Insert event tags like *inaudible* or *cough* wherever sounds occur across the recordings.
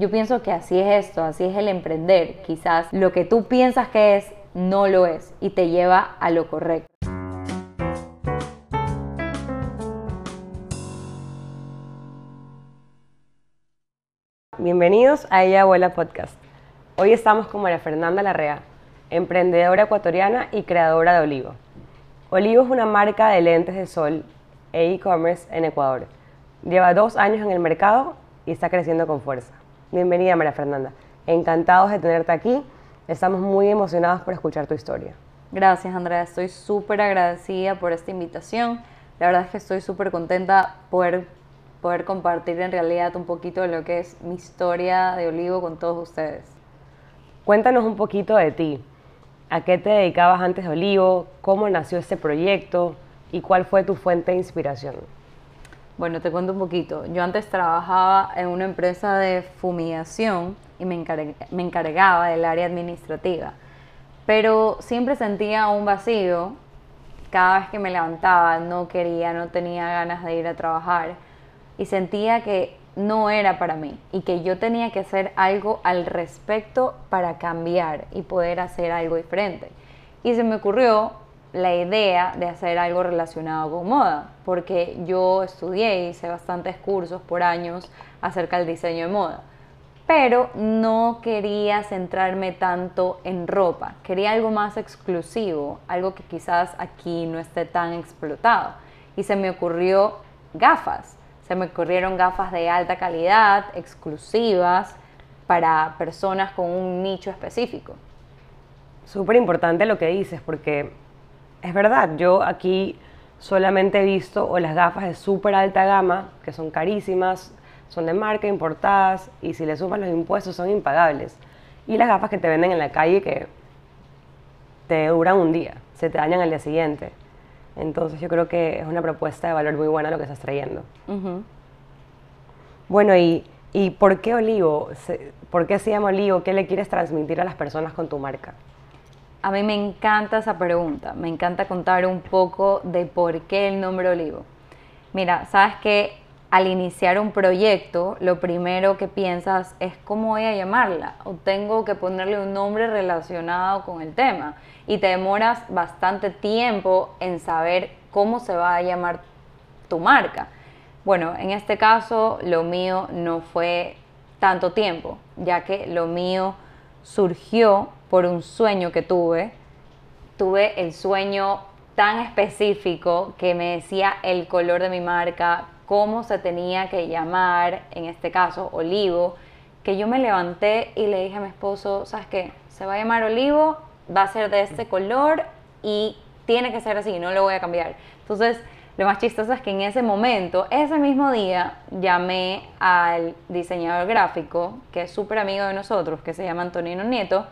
Yo pienso que así es esto, así es el emprender. Quizás lo que tú piensas que es, no lo es y te lleva a lo correcto. Bienvenidos a Ella Abuela Podcast. Hoy estamos con María Fernanda Larrea, emprendedora ecuatoriana y creadora de Olivo. Olivo es una marca de lentes de sol e e-commerce en Ecuador. Lleva dos años en el mercado y está creciendo con fuerza. Bienvenida María Fernanda. Encantados de tenerte aquí. Estamos muy emocionados por escuchar tu historia. Gracias Andrea, estoy súper agradecida por esta invitación. La verdad es que estoy súper contenta poder, poder compartir en realidad un poquito de lo que es mi historia de Olivo con todos ustedes. Cuéntanos un poquito de ti. ¿A qué te dedicabas antes de Olivo? ¿Cómo nació este proyecto? ¿Y cuál fue tu fuente de inspiración? Bueno, te cuento un poquito. Yo antes trabajaba en una empresa de fumigación y me, encargaba del área administrativa. Pero siempre sentía un vacío. Cada vez que me levantaba no quería, no tenía ganas de ir a trabajar. Y sentía que no era para mí y que yo tenía que hacer algo al respecto para cambiar y poder hacer algo diferente. Y se me ocurrió la idea de hacer algo relacionado con moda, porque yo estudié y hice bastantes cursos por años acerca del diseño de moda, pero no quería centrarme tanto en ropa, quería algo más exclusivo, algo que quizás aquí no esté tan explotado. Y se me ocurrió gafas, se me ocurrieron gafas de alta calidad, exclusivas, para personas con un nicho específico. Súper importante lo que dices, porque es verdad, yo aquí solamente he visto o las gafas de súper alta gama, que son carísimas, son de marca, importadas, y si le sumas los impuestos son impagables. Y las gafas que te venden en la calle que te duran un día, se te dañan al día siguiente. Entonces yo creo que es una propuesta de valor muy buena lo que estás trayendo. Bueno, y, ¿y por qué Olivo? ¿Por qué se llama Olivo? ¿Qué le quieres transmitir a las personas con tu marca? A mí me encanta esa pregunta, me encanta contar un poco de por qué el nombre Olivo. Mira, sabes que al iniciar un proyecto, lo primero que piensas es cómo voy a llamarla o tengo que ponerle un nombre relacionado con el tema y te demoras bastante tiempo en saber cómo se va a llamar tu marca. Bueno, en este caso lo mío no fue tanto tiempo, ya que lo mío surgió por un sueño que tuve. Tuve el sueño tan específico que me decía el color de mi marca, cómo se tenía que llamar, en este caso Olivo, que yo me levanté y le dije a mi esposo, ¿sabes qué? Se va a llamar Olivo, va a ser de este color y tiene que ser así, no lo voy a cambiar. Entonces, lo más chistoso es que en ese momento, ese mismo día, llamé al diseñador gráfico, que es súper amigo de nosotros, que se llama Antonino Nieto,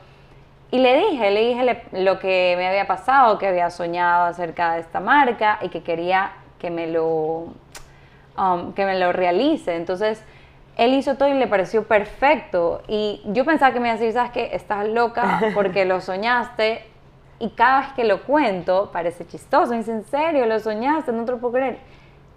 y le dije, le dije lo que me había pasado, que había soñado acerca de esta marca y que quería que me lo, um, que me lo realice. Entonces, él hizo todo y le pareció perfecto. Y yo pensaba que me iba a decir, ¿sabes qué? Estás loca *laughs* porque lo soñaste. Y cada vez que lo cuento, parece chistoso. Dice, ¿en serio? ¿Lo soñaste? No te lo puedo creer.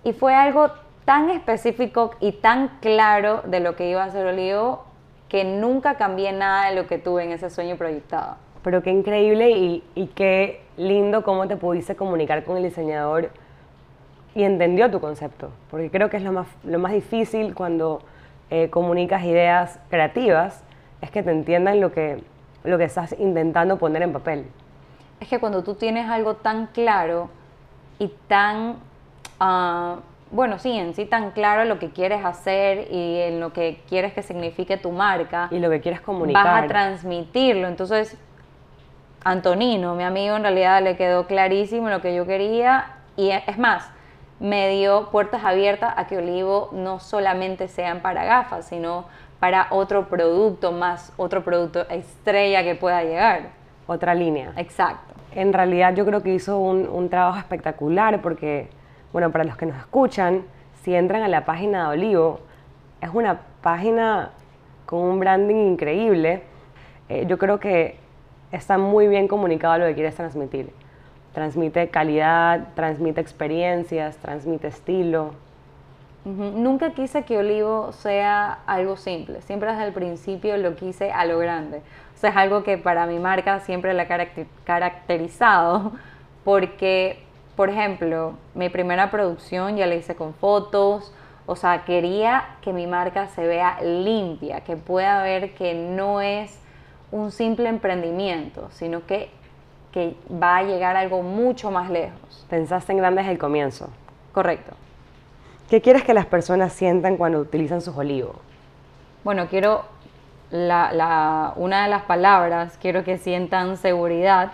Y fue algo tan específico y tan claro de lo que iba a hacer Olivo que nunca cambié nada de lo que tuve en ese sueño proyectado. Pero qué increíble y, y qué lindo cómo te pudiste comunicar con el diseñador y entendió tu concepto, porque creo que es lo más, lo más difícil cuando eh, comunicas ideas creativas, es que te entiendan lo que, lo que estás intentando poner en papel. Es que cuando tú tienes algo tan claro y tan uh, bueno, sí, en sí tan claro lo que quieres hacer y en lo que quieres que signifique tu marca. Y lo que quieres comunicar. Vas a transmitirlo. Entonces, Antonino, mi amigo, en realidad le quedó clarísimo lo que yo quería y es más, me dio puertas abiertas a que Olivo no solamente sean para gafas, sino para otro producto más, otro producto estrella que pueda llegar. Otra línea. Exacto. En realidad yo creo que hizo un, un trabajo espectacular porque bueno, para los que nos escuchan, si entran a la página de Olivo, es una página con un branding increíble. Eh, yo creo que está muy bien comunicado lo que quieres transmitir. Transmite calidad, transmite experiencias, transmite estilo. Nunca quise que Olivo sea algo simple, siempre desde el principio lo quise a lo grande. O sea, es algo que para mi marca siempre la ha caracter- caracterizado *laughs* porque, por ejemplo, mi primera producción ya la hice con fotos, o sea, quería que mi marca se vea limpia, que pueda ver que no es un simple emprendimiento, sino que, que va a llegar a algo mucho más lejos. Pensaste en grande desde el comienzo. Correcto. ¿Qué quieres que las personas sientan cuando utilizan sus olivos? Bueno, quiero la, la- una de las palabras, quiero que sientan seguridad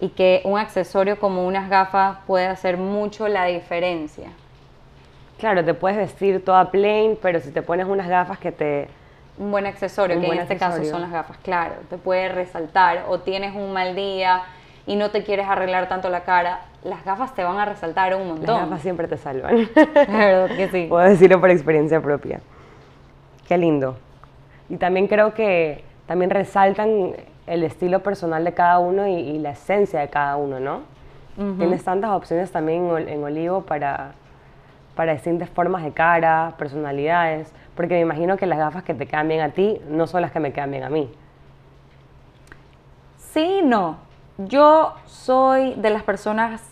y que un accesorio como unas gafas puede hacer mucho la diferencia. Claro, te puedes vestir toda plain, pero si te pones unas gafas que te... Un buen accesorio, Un que buen en este caso son las gafas, claro, te puede resaltar o tienes un mal día y no te quieres arreglar tanto la cara, las gafas te van a resaltar un Las montón. gafas siempre te salvan. *laughs* La verdad que sí. Puedo decirlo por experiencia propia. Qué lindo. Y también creo que también resaltan el estilo personal de cada uno y, y la esencia de cada uno, ¿no? Tienes tantas opciones también en, en Olivo para, para distintas formas de cara, personalidades, porque me imagino que las gafas que te quedan bien a ti no son las que me quedan bien a mí. Sí, no. Yo soy de las personas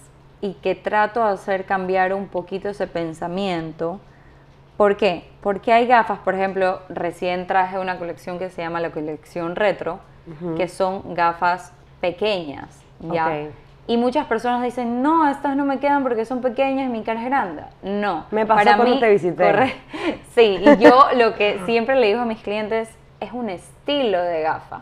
y que trato de hacer cambiar un poquito ese pensamiento. ¿Por qué? Porque hay gafas, por ejemplo, recién traje una colección que se llama la colección retro, que son gafas pequeñas, ¿ya? Y muchas personas dicen, no, estas no me quedan porque son pequeñas y mi cara es grande. No. Me pasó cuando te visité. corre- *laughs* Sí, y yo lo que siempre le digo a mis clientes es un estilo de gafa.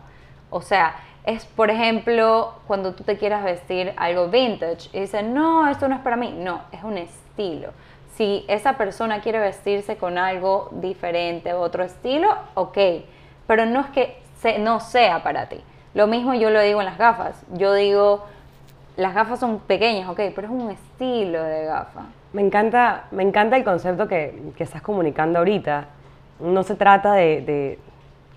O sea, es, por ejemplo, cuando tú te quieras vestir algo vintage y dicen, no, esto no es para mí. No, es un estilo. Si esa persona quiere vestirse con algo diferente, otro estilo, ok. Pero no es que se- no sea para ti. Lo mismo yo lo digo en las gafas. Yo digo, las gafas son pequeñas, ok, pero es un estilo de gafa. Me encanta, me encanta el concepto que, que estás comunicando ahorita. No se trata de, de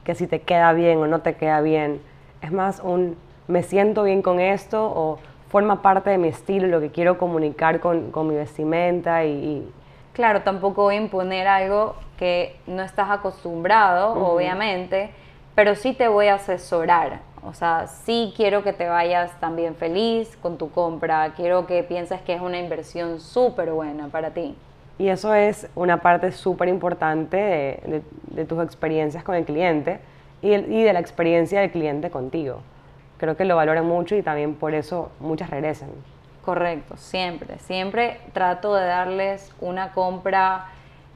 que si te queda bien o no te queda bien. Es más un me siento bien con esto o forma parte de mi estilo, lo que quiero comunicar con, con mi vestimenta y, y- Claro, tampoco voy a imponer algo que no estás acostumbrado, obviamente, pero sí te voy a asesorar. O sea, sí quiero que te vayas también feliz con tu compra, quiero que pienses que es una inversión súper buena para ti. y eso es una parte súper importante de, de- de tus experiencias con el cliente y, el- y de la experiencia del cliente contigo. Creo que lo valoran mucho y también por eso muchas regresan. Correcto, siempre, siempre trato de darles una compra,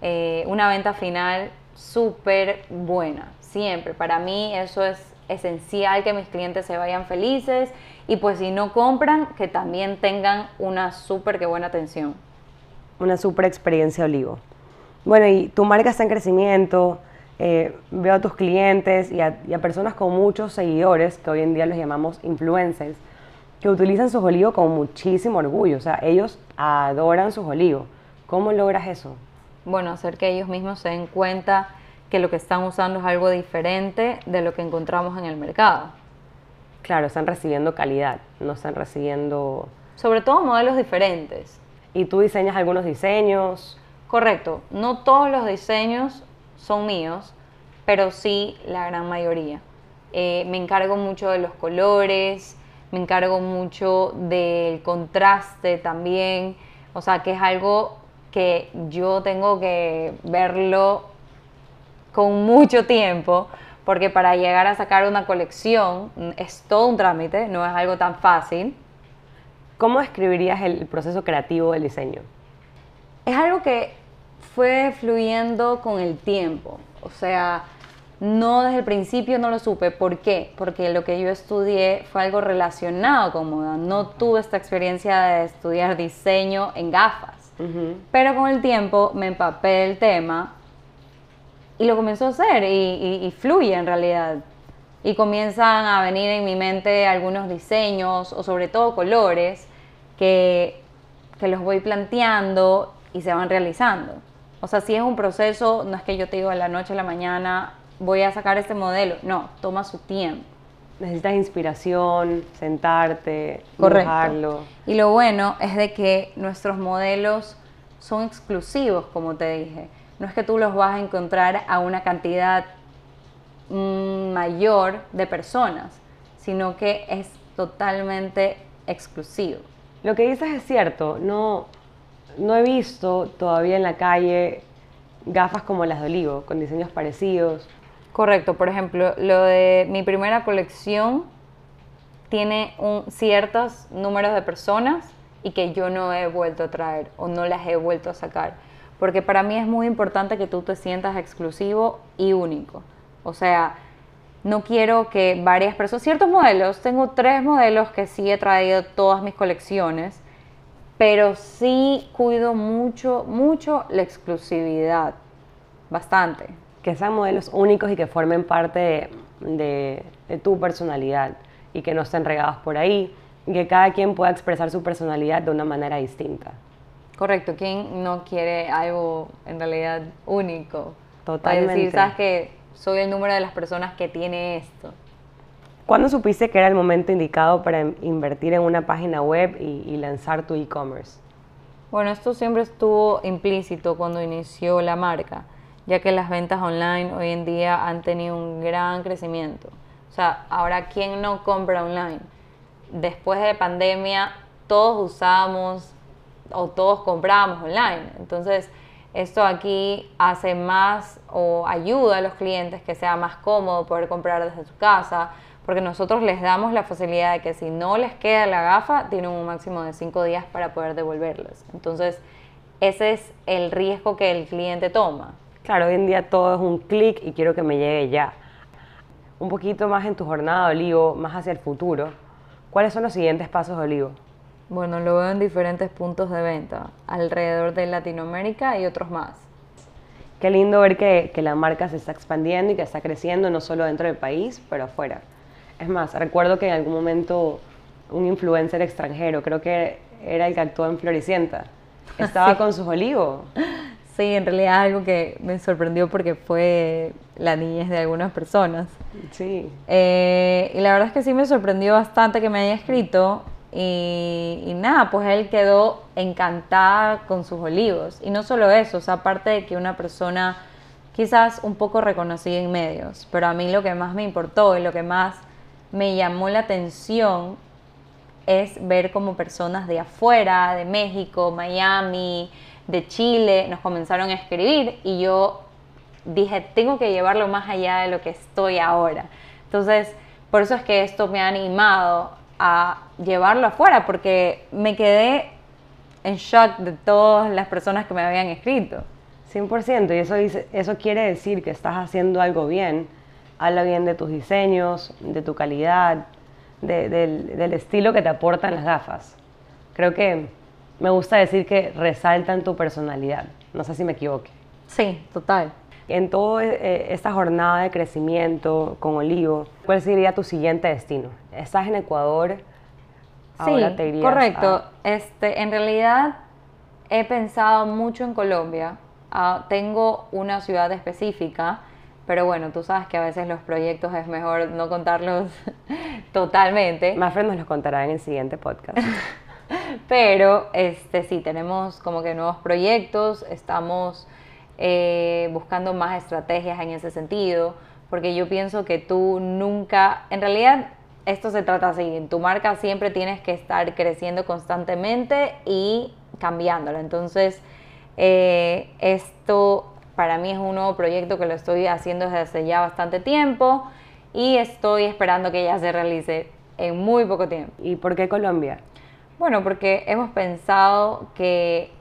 eh, una venta final súper buena, siempre. Para mí eso es esencial que mis clientes se vayan felices y pues si no compran, que también tengan una súper que buena atención. una super experiencia Olivo. Bueno, y tu marca está en crecimiento, eh, veo a tus clientes y a, y a personas con muchos seguidores, que hoy en día los llamamos influencers, que utilizan sus olivos con muchísimo orgullo, o sea, ellos adoran sus olivos. ¿Cómo logras eso? Bueno, hacer que ellos mismos se den cuenta que lo que están usando es algo diferente de lo que encontramos en el mercado. Claro, están recibiendo calidad, no están recibiendo... Sobre todo modelos diferentes. Y tú diseñas algunos diseños, Correcto, no todos los diseños son míos, pero sí la gran mayoría. Eh, me encargo mucho de los colores, me encargo mucho del contraste también, o sea que es algo que yo tengo que verlo con mucho tiempo, porque para llegar a sacar una colección es todo un trámite, no es algo tan fácil. ¿cómo describirías el proceso creativo del diseño? Es algo que fue fluyendo con el tiempo. O sea, no desde el principio no lo supe. ¿Por qué? Porque lo que yo estudié fue algo relacionado con moda. No tuve esta experiencia de estudiar diseño en gafas. Pero con el tiempo me empapé del tema y lo comenzó a hacer y, y- y fluye en realidad. Y comienzan a venir en mi mente algunos diseños o sobre todo colores que, que los voy planteando y se van realizando. O sea, si es un proceso, no es que yo te digo de la noche a la mañana voy a sacar este modelo. No, toma su tiempo. Necesitas inspiración, sentarte, dibujarlo. Y lo bueno es de que nuestros modelos son exclusivos, como te dije. No es que tú los vas a encontrar a una cantidad mm, mayor de personas, sino que es totalmente exclusivo. Lo que dices es cierto, no, no he visto todavía en la calle gafas como las de Olivo, con diseños parecidos. Correcto, por ejemplo, lo de mi primera colección tiene un, ciertos números de personas y que yo no he vuelto a traer o no las he vuelto a sacar. Porque para mí es muy importante que tú te sientas exclusivo y único. O sea, no quiero que varias personas, ciertos modelos, tengo tres modelos que sí he traído todas mis colecciones, pero sí cuido mucho, mucho la exclusividad, bastante. Que sean modelos únicos y que formen parte de, de tu personalidad y que no estén regados por ahí y que cada quien pueda expresar su personalidad de una manera distinta. Correcto, ¿quién no quiere algo en realidad único? Totalmente. Para decir, sabes que soy el número de las personas que tiene esto. ¿Cuándo supiste que era el momento indicado para invertir en una página web y, y lanzar tu e-commerce? Bueno, esto siempre estuvo implícito cuando inició la marca, ya que las ventas online hoy en día han tenido un gran crecimiento. O sea, ahora, ¿quién no compra online? Después de pandemia, todos usamos o todos comprábamos online. Entonces, esto aquí hace más o ayuda a los clientes que sea más cómodo poder comprar desde su casa, porque nosotros les damos la facilidad de que si no les queda la gafa, tienen un máximo de cinco días para poder devolverlas. Entonces, ese es el riesgo que el cliente toma. Claro, hoy en día todo es un clic y quiero que me llegue ya un poquito más en tu jornada Olivo, más hacia el futuro, ¿cuáles son los siguientes pasos Olivo? Bueno, lo veo en diferentes puntos de venta, alrededor de Latinoamérica y otros más. Qué lindo ver que, que la marca se está expandiendo y que está creciendo no solo dentro del país, pero afuera. Es más, recuerdo que en algún momento un influencer extranjero, creo que era el que actuó en Floricienta, estaba con sus olivos. Sí, en realidad algo que me sorprendió porque fue la niñez de algunas personas. Sí. Eh, y la verdad es que sí me sorprendió bastante que me haya escrito. Y, nada, pues él quedó encantada con sus olivos. Y no solo eso, o sea, aparte de que una persona quizás un poco reconocida en medios, pero a mí lo que más me importó y lo que más me llamó la atención es ver como personas de afuera, de México, Miami, de Chile, nos comenzaron a escribir y yo dije, tengo que llevarlo más allá de lo que estoy ahora. Entonces, por eso es que esto me ha animado a llevarlo afuera, porque me quedé en shock de todas las personas que me habían escrito. 100%, y eso, eso quiere decir que estás haciendo algo bien. Habla bien de tus diseños, de tu calidad, del, del estilo que te aportan las gafas. Creo que me gusta decir que resaltan tu personalidad. No sé si me equivoque. Sí, total. En toda eh, esta jornada de crecimiento con Olivo, ¿cuál sería tu siguiente destino? ¿Estás en Ecuador? Ahora sí, correcto. Este, en realidad he pensado mucho en Colombia. Ah, tengo una ciudad específica, pero bueno, tú sabes que a veces los proyectos es mejor no contarlos *laughs* totalmente. Más nos los contará en el siguiente podcast. *laughs* Pero este, sí, tenemos como que nuevos proyectos, estamos eh, buscando más estrategias en ese sentido, porque yo pienso que tú nunca, en realidad esto se trata así, en tu marca siempre tienes que estar creciendo constantemente y cambiándola. Entonces, eh, esto para mí es un nuevo proyecto que lo estoy haciendo desde hace ya bastante tiempo y estoy esperando que ya se realice en muy poco tiempo. ¿Y por qué Colombia? Bueno, porque hemos pensado que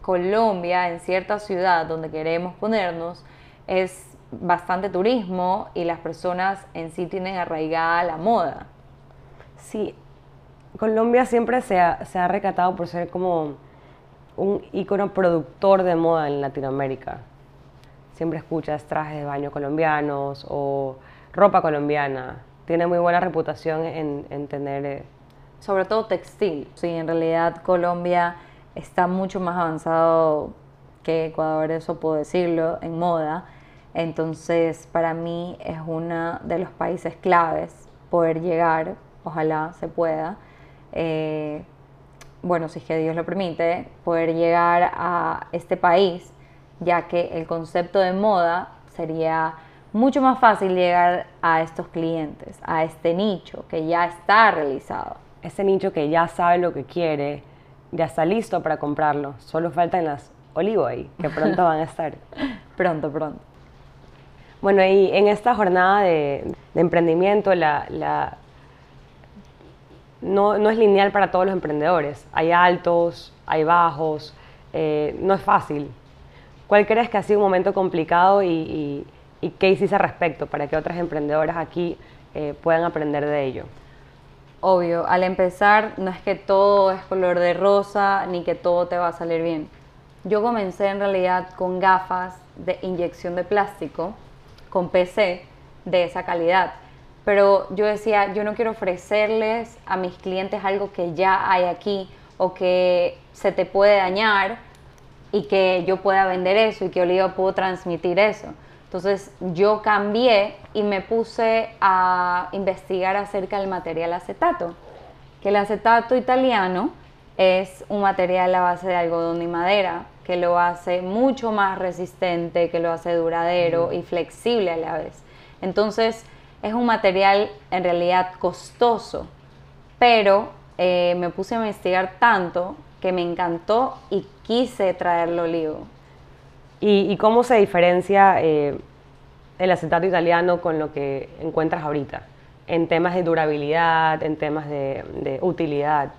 Colombia, en cierta ciudad donde queremos ponernos, es bastante turismo y las personas en sí tienen arraigada la moda. Sí, Colombia siempre se ha, se ha recatado por ser como un ícono productor de moda en Latinoamérica. Siempre escuchas trajes de baño colombianos o ropa colombiana. Tiene muy buena reputación en, en tener eh, sobre todo textil. Sí, en realidad Colombia está mucho más avanzado que Ecuador, eso puedo decirlo, en moda. Entonces, para mí es uno de los países claves poder llegar, ojalá se pueda, eh, bueno, si es que Dios lo permite, poder llegar a este país, ya que el concepto de moda sería mucho más fácil llegar a estos clientes, a este nicho que ya está realizado. Ese nicho que ya sabe lo que quiere, ya está listo para comprarlo. Solo faltan las olivo ahí, que *laughs* pronto van a estar. pronto, pronto. Bueno, y en esta jornada de, emprendimiento, la, no, no, es lineal para todos los emprendedores. Hay altos, hay bajos, eh, no es fácil. ¿Cuál crees que ha sido un momento complicado y, y, qué hiciste al respecto para que otras emprendedoras aquí eh, puedan aprender de ello? Obvio, al empezar no es que todo es color de rosa ni que todo te va a salir bien. Yo comencé en realidad con gafas de inyección de plástico, con PC de esa calidad. Pero yo decía, yo no quiero ofrecerles a mis clientes algo que ya hay aquí o que se te puede dañar y que yo pueda vender eso y que Oliva puedo transmitir eso. Entonces yo cambié y me puse a investigar acerca del material acetato, que el acetato italiano es un material a base de algodón y madera, que lo hace mucho más resistente, que lo hace duradero y flexible a la vez. Entonces es un material en realidad costoso, pero eh, me puse a investigar tanto que me encantó y quise traerlo olivo. ¿Y, cómo se diferencia eh, el acetato italiano con lo que encuentras ahorita? En temas de durabilidad, en temas de, utilidad.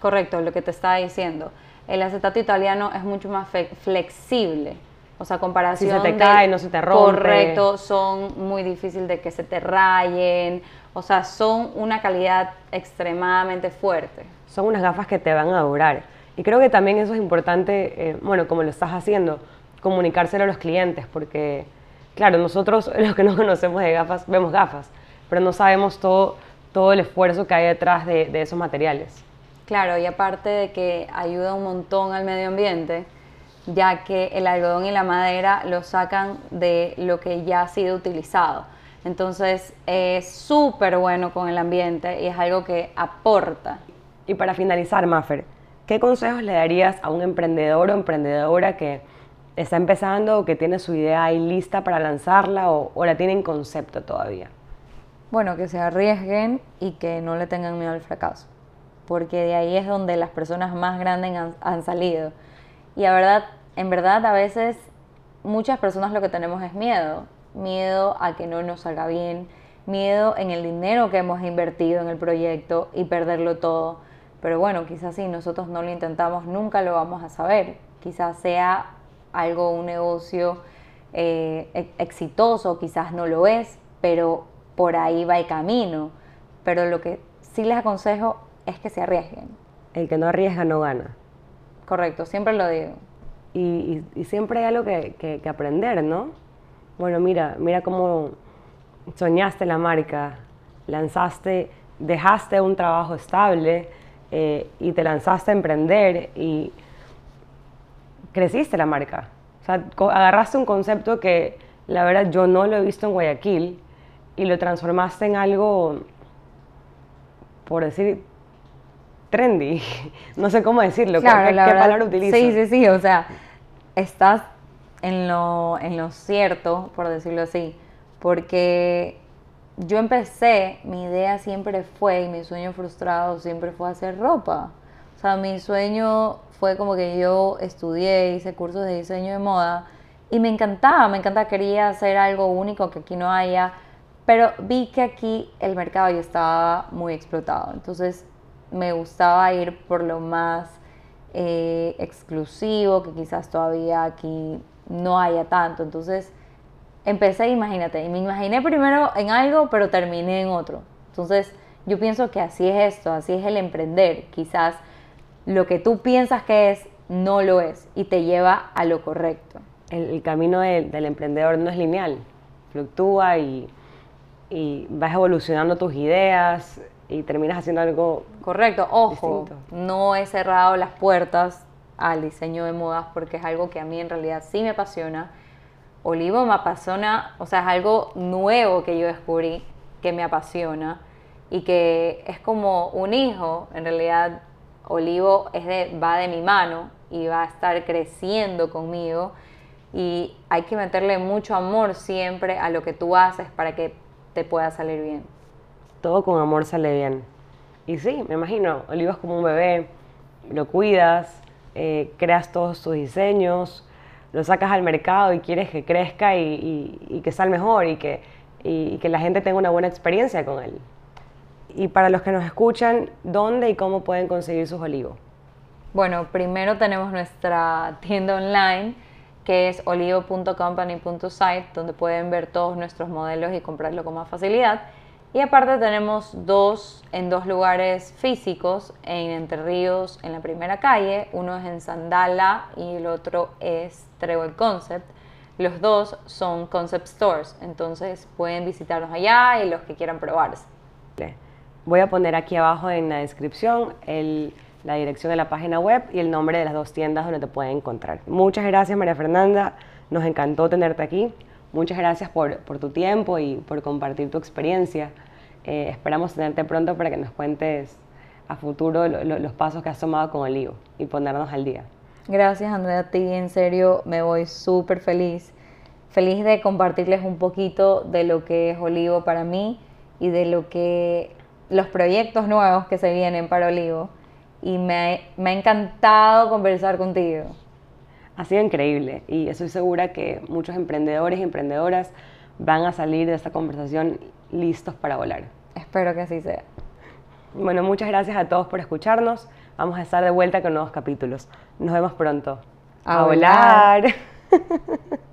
Correcto, lo que te estaba diciendo. El acetato italiano es mucho más flexible. O sea, comparación. Si se te cae, no se te rompe. Correcto, son muy difíciles de que se te rayen. O sea, son una calidad extremadamente fuerte. Son unas gafas que te van a durar. Y creo que también eso es importante, eh, bueno, como lo estás haciendo, comunicárselo a los clientes, porque, claro, nosotros *laughs* los que no conocemos de gafas, vemos gafas, pero no sabemos todo, todo el esfuerzo que hay detrás de, de esos materiales. Claro, y aparte de que ayuda un montón al medio ambiente, ya que el algodón y la madera lo sacan de lo que ya ha sido utilizado. Entonces es súper bueno con el ambiente y es algo que aporta. Y para finalizar, Maffer, ¿qué consejos le darías a un emprendedor o emprendedora que está empezando o que tiene su idea ahí lista para lanzarla o, la tiene en concepto todavía? Bueno, que se arriesguen y que no le tengan miedo al fracaso, porque de ahí es donde las personas más grandes han, salido. Y a verdad, en verdad a veces muchas personas lo que tenemos es miedo, miedo a que no nos salga bien, miedo en el dinero que hemos invertido en el proyecto y perderlo todo pero bueno, quizás si nosotros no lo intentamos, nunca lo vamos a saber. Quizás sea algo, un negocio eh, exitoso, quizás no lo es, pero por ahí va el camino. Pero lo que sí les aconsejo es que se arriesguen. El que no arriesga no gana. Correcto, siempre lo digo. Y, siempre hay algo que, que, aprender, ¿no? Bueno, mira, mira cómo soñaste la marca, lanzaste, dejaste un trabajo estable, eh, y te lanzaste a emprender y creciste la marca. O sea, agarraste un concepto que la verdad yo no lo he visto en Guayaquil y lo transformaste en algo, por decir, trendy. *laughs* No sé cómo decirlo, claro, ¿qué, palabra utilizas? Sí, sí, sí, o sea, estás en lo, en lo cierto, por decirlo así, porque yo empecé, mi idea siempre fue, y mi sueño frustrado siempre fue hacer ropa. O sea, mi sueño fue como que yo estudié, hice cursos de diseño de moda y me encantaba, me encantaba, quería hacer algo único que aquí no haya, pero vi que aquí el mercado ya estaba muy explotado. Entonces me gustaba ir por lo más eh, exclusivo, que quizás todavía aquí no haya tanto. Entonces empecé, imagínate, y me imaginé primero en algo, pero terminé en otro. Entonces, yo pienso que así es esto, así es el emprender. Quizás lo que tú piensas que es, no lo es, y te lleva a lo correcto. El, camino del emprendedor no es lineal, fluctúa y, y, vas evolucionando tus ideas y terminas haciendo algo correcto. Ojo, no he cerrado las puertas al diseño de modas porque es algo que a mí en realidad sí me apasiona Olivo me apasiona, o sea, es algo nuevo que yo descubrí que me apasiona y que es como un hijo, en realidad Olivo es de, va de mi mano y va a estar creciendo conmigo y hay que meterle mucho amor siempre a lo que tú haces para que te pueda salir bien. Todo con amor sale bien. Y sí, me imagino, Olivo es como un bebé, lo cuidas, eh, creas todos tus diseños, lo sacas al mercado y quieres que crezca y, que salga mejor y que, y que la gente tenga una buena experiencia con él. Y para los que nos escuchan, ¿dónde y cómo pueden conseguir sus olivos? Bueno, primero tenemos nuestra tienda online que es olivo.company.site, donde pueden ver todos nuestros modelos y comprarlo con más facilidad. Y aparte tenemos dos en dos lugares físicos, en Entre Ríos, en la primera calle. Uno es en Sandala y el otro es Trevor Concept. Los dos son Concept Stores, entonces pueden visitarnos allá y los que quieran probarse. Voy a poner aquí abajo en la descripción la dirección de la página web y el nombre de las dos tiendas donde te pueden encontrar. Muchas gracias María Fernanda, nos encantó tenerte aquí. Muchas gracias por, tu tiempo y por compartir tu experiencia. Eh, esperamos tenerte pronto para que nos cuentes a futuro los pasos que has tomado con Olivo y ponernos al día. Gracias Andrea, a ti en serio me voy súper feliz. Feliz de compartirles un poquito de lo que es Olivo para mí y de lo que los proyectos nuevos que se vienen para Olivo y me, me ha encantado conversar contigo. Ha sido increíble y estoy segura que muchos emprendedores y emprendedoras van a salir de esta conversación listos para volar. Espero que así sea. Bueno, muchas gracias a todos por escucharnos. Vamos a estar de vuelta con nuevos capítulos. Nos vemos pronto. A, volar. *laughs*